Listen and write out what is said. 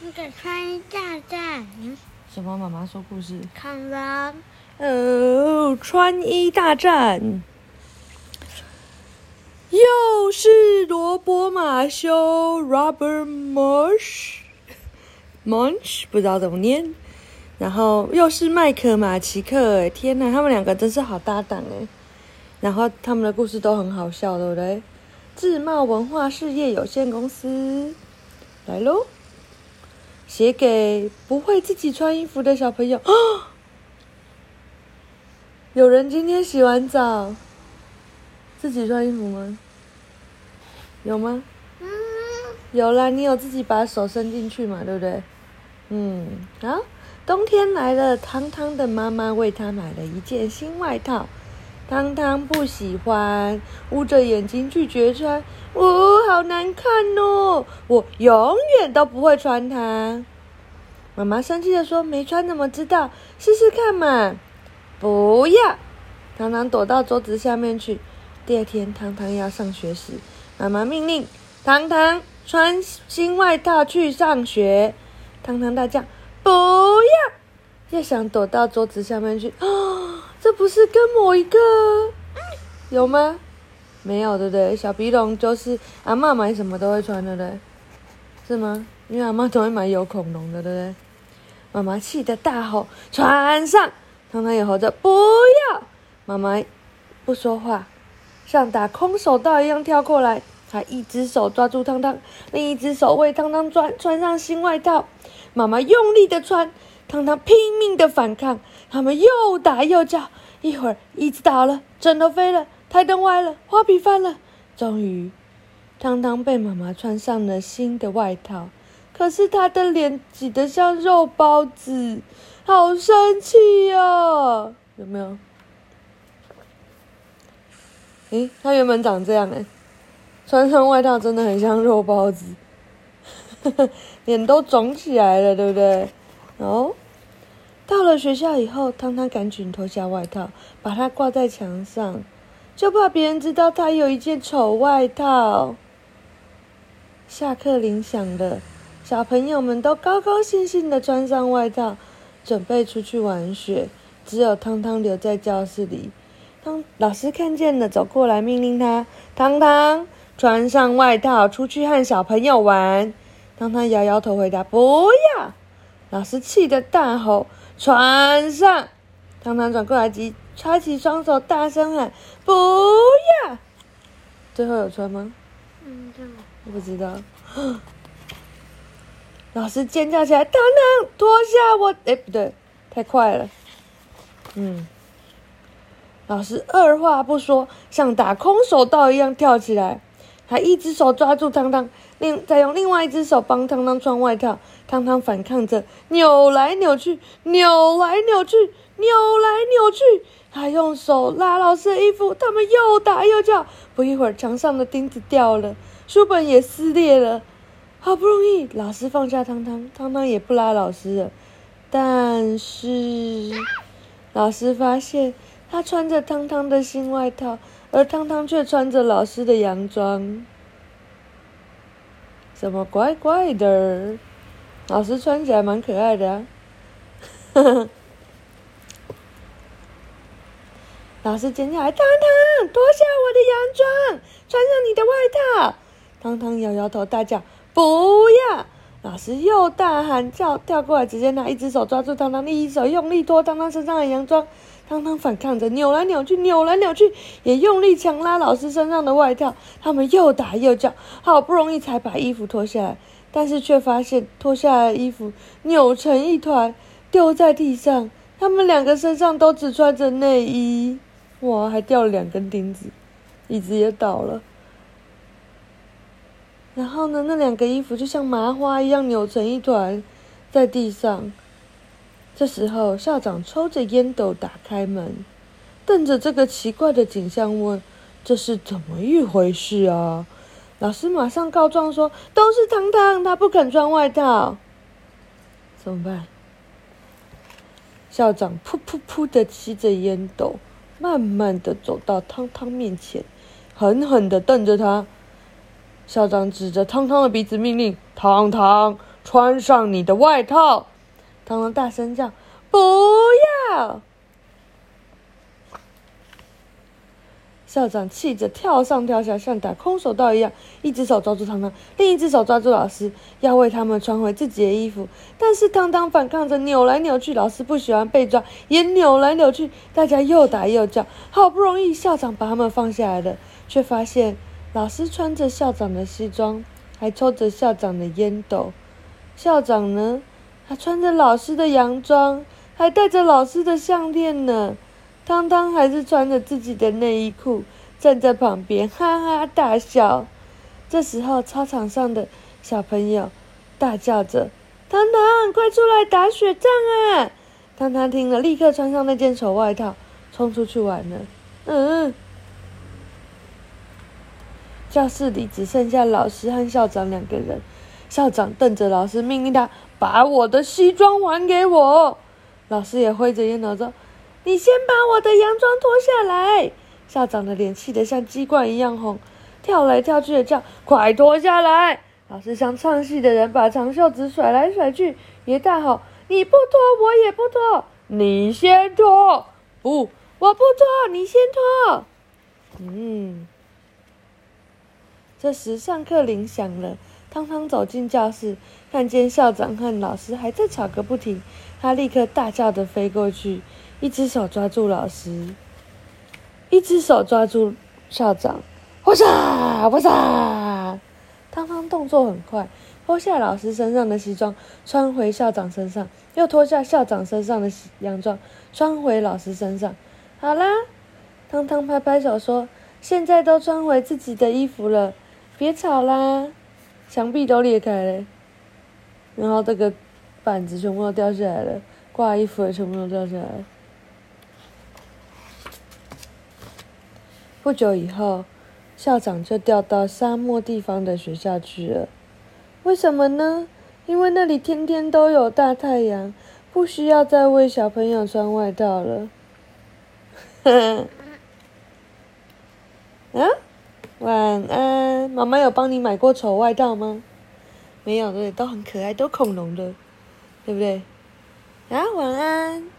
那个穿衣大战，什么？妈妈说故事。恐龙，哦，穿衣大战，又是罗伯马修 （Robert Marsh），Munch 不知道怎么念，然后又是麦克马奇克，哎，天哪，他们两个真是好搭档哎。然后他们的故事都很好笑，对不对？智茂文化事业有限公司来喽，写给不会自己穿衣服的小朋友。有人今天洗完澡自己穿衣服吗？有吗？嗯，有啦，你有自己把手伸进去嘛，对不对？嗯，好，冬天来了，汤汤的妈妈为他买了一件新外套。汤汤不喜欢，捂着眼睛拒绝穿。哦，好难看哦！我永远都不会穿它。妈妈生气的说：“没穿怎么知道？试试看嘛！”不要！汤汤躲到桌子下面去。第二天，汤汤要上学时，妈妈命令汤汤穿新外套去上学。汤汤大叫：“不要！”又想躲到桌子下面去。啊！不是跟某一个有吗？没有，对不对？小鼻龙就是阿妈买什么都会穿，对不对？是吗？因为阿妈总会买有恐龙的，对不对？妈妈气得大吼：“穿上！”汤汤也吼着：“不要！”妈妈不说话，像打空手道一样跳过来，她一只手抓住汤汤，另一只手为汤汤穿穿上新外套。妈妈用力的穿。汤汤拼命的反抗，他们又打又叫，一会儿椅子倒了，枕头飞了，台灯歪了，花瓶翻了。终于，汤汤被妈妈穿上了新的外套，可是他的脸挤得像肉包子，好生气呀！有没有？诶，他原本长这样诶，穿上外套真的很像肉包子，脸都肿起来了，对不对？哦，到了学校以后，汤汤赶紧脱下外套，把它挂在墙上，就怕别人知道他有一件丑外套。下课铃响了，小朋友们都高高兴兴的穿上外套，准备出去玩雪。只有汤汤留在教室里。汤老师看见了，走过来命令他：“汤汤，穿上外套，出去和小朋友玩。”汤汤摇摇头回答：“不要。”老师气得大吼：“穿上！”唐唐转过来，即叉起双手，大声喊：“不要！”最后有穿吗？嗯，不知道。老师尖叫起来：“唐唐，脱下我！”哎，不对，太快了。嗯。老师二话不说，像打空手道一样跳起来，还一只手抓住汤汤，另再用另外一只手帮汤汤穿外套。汤汤反抗着，扭来扭去，扭来扭去，扭来扭去。他用手拉老师的衣服，他们又打又叫。不一会儿，墙上的钉子掉了，书本也撕裂了。好不容易，老师放下汤汤，汤汤也不拉老师了。但是，老师发现他穿着汤汤的新外套，而汤汤却穿着老师的洋装。怎么怪怪的？老师穿起来蛮可爱的啊！老师尖叫：“汤汤，脱下我的洋装，穿上你的外套！”汤汤摇摇头，大叫：“不要！”老师又大喊叫，跳过来，直接拿一只手抓住汤汤，另一手用力脱汤汤身上的洋装。汤汤反抗着，扭来扭去，扭来扭去，也用力强拉老师身上的外套。他们又打又叫，好不容易才把衣服脱下来。但是却发现脱下来的衣服扭成一团，丢在地上。他们两个身上都只穿着内衣，哇，还掉了两根钉子，椅子也倒了。然后呢，那两个衣服就像麻花一样扭成一团，在地上。这时候，校长抽着烟斗打开门，瞪着这个奇怪的景象问：“这是怎么一回事啊？”老师马上告状说：“都是汤汤，他不肯穿外套，怎么办？”校长噗噗噗的吸着烟斗，慢慢的走到汤汤面前，狠狠的瞪着他。校长指着汤汤的鼻子命令：“汤汤，穿上你的外套！”汤汤大声叫：“不要！”校长气着跳上跳下，像打空手道一样，一只手抓住汤汤，另一只手抓住老师，要为他们穿回自己的衣服。但是汤汤反抗着，扭来扭去。老师不喜欢被抓，也扭来扭去。大家又打又叫。好不容易校长把他们放下来了，却发现老师穿着校长的西装，还抽着校长的烟斗。校长呢？他穿着老师的洋装，还戴着老师的项链呢。汤汤还是穿着自己的内衣裤，站在旁边哈哈大笑。这时候，操场上的小朋友大叫着：“汤汤，快出来打雪仗啊！”汤汤听了，立刻穿上那件丑外套，冲出去玩了。嗯，教室里只剩下老师和校长两个人。校长瞪着老师，命令他把我的西装还给我。老师也挥着烟头说。你先把我的洋装脱下来！校长的脸气得像鸡冠一样红，跳来跳去的叫：“快脱下来！”老师像唱戏的人，把长袖子甩来甩去，也大吼：“你不脱，我也不脱！你先脱！不，我不脱，你先脱！”嗯。这时上课铃响了，汤汤走进教室，看见校长和老师还在吵个不停，他立刻大叫的飞过去。一只手抓住老师，一只手抓住校长，哇嚓哇嚓！汤汤动作很快，脱下老师身上的西装，穿回校长身上，又脱下校长身上的洋装，穿回老师身上。好啦，汤汤拍拍手说：“现在都穿回自己的衣服了，别吵啦！”墙壁都裂开了，然后这个板子全部都掉下来了，挂衣服的全部都掉下来了。不久以后，校长就调到沙漠地方的学校去了。为什么呢？因为那里天天都有大太阳，不需要再为小朋友穿外套了。啊，晚安。妈妈有帮你买过丑外套吗？没有，对，都很可爱，都恐龙的，对不对？啊，晚安。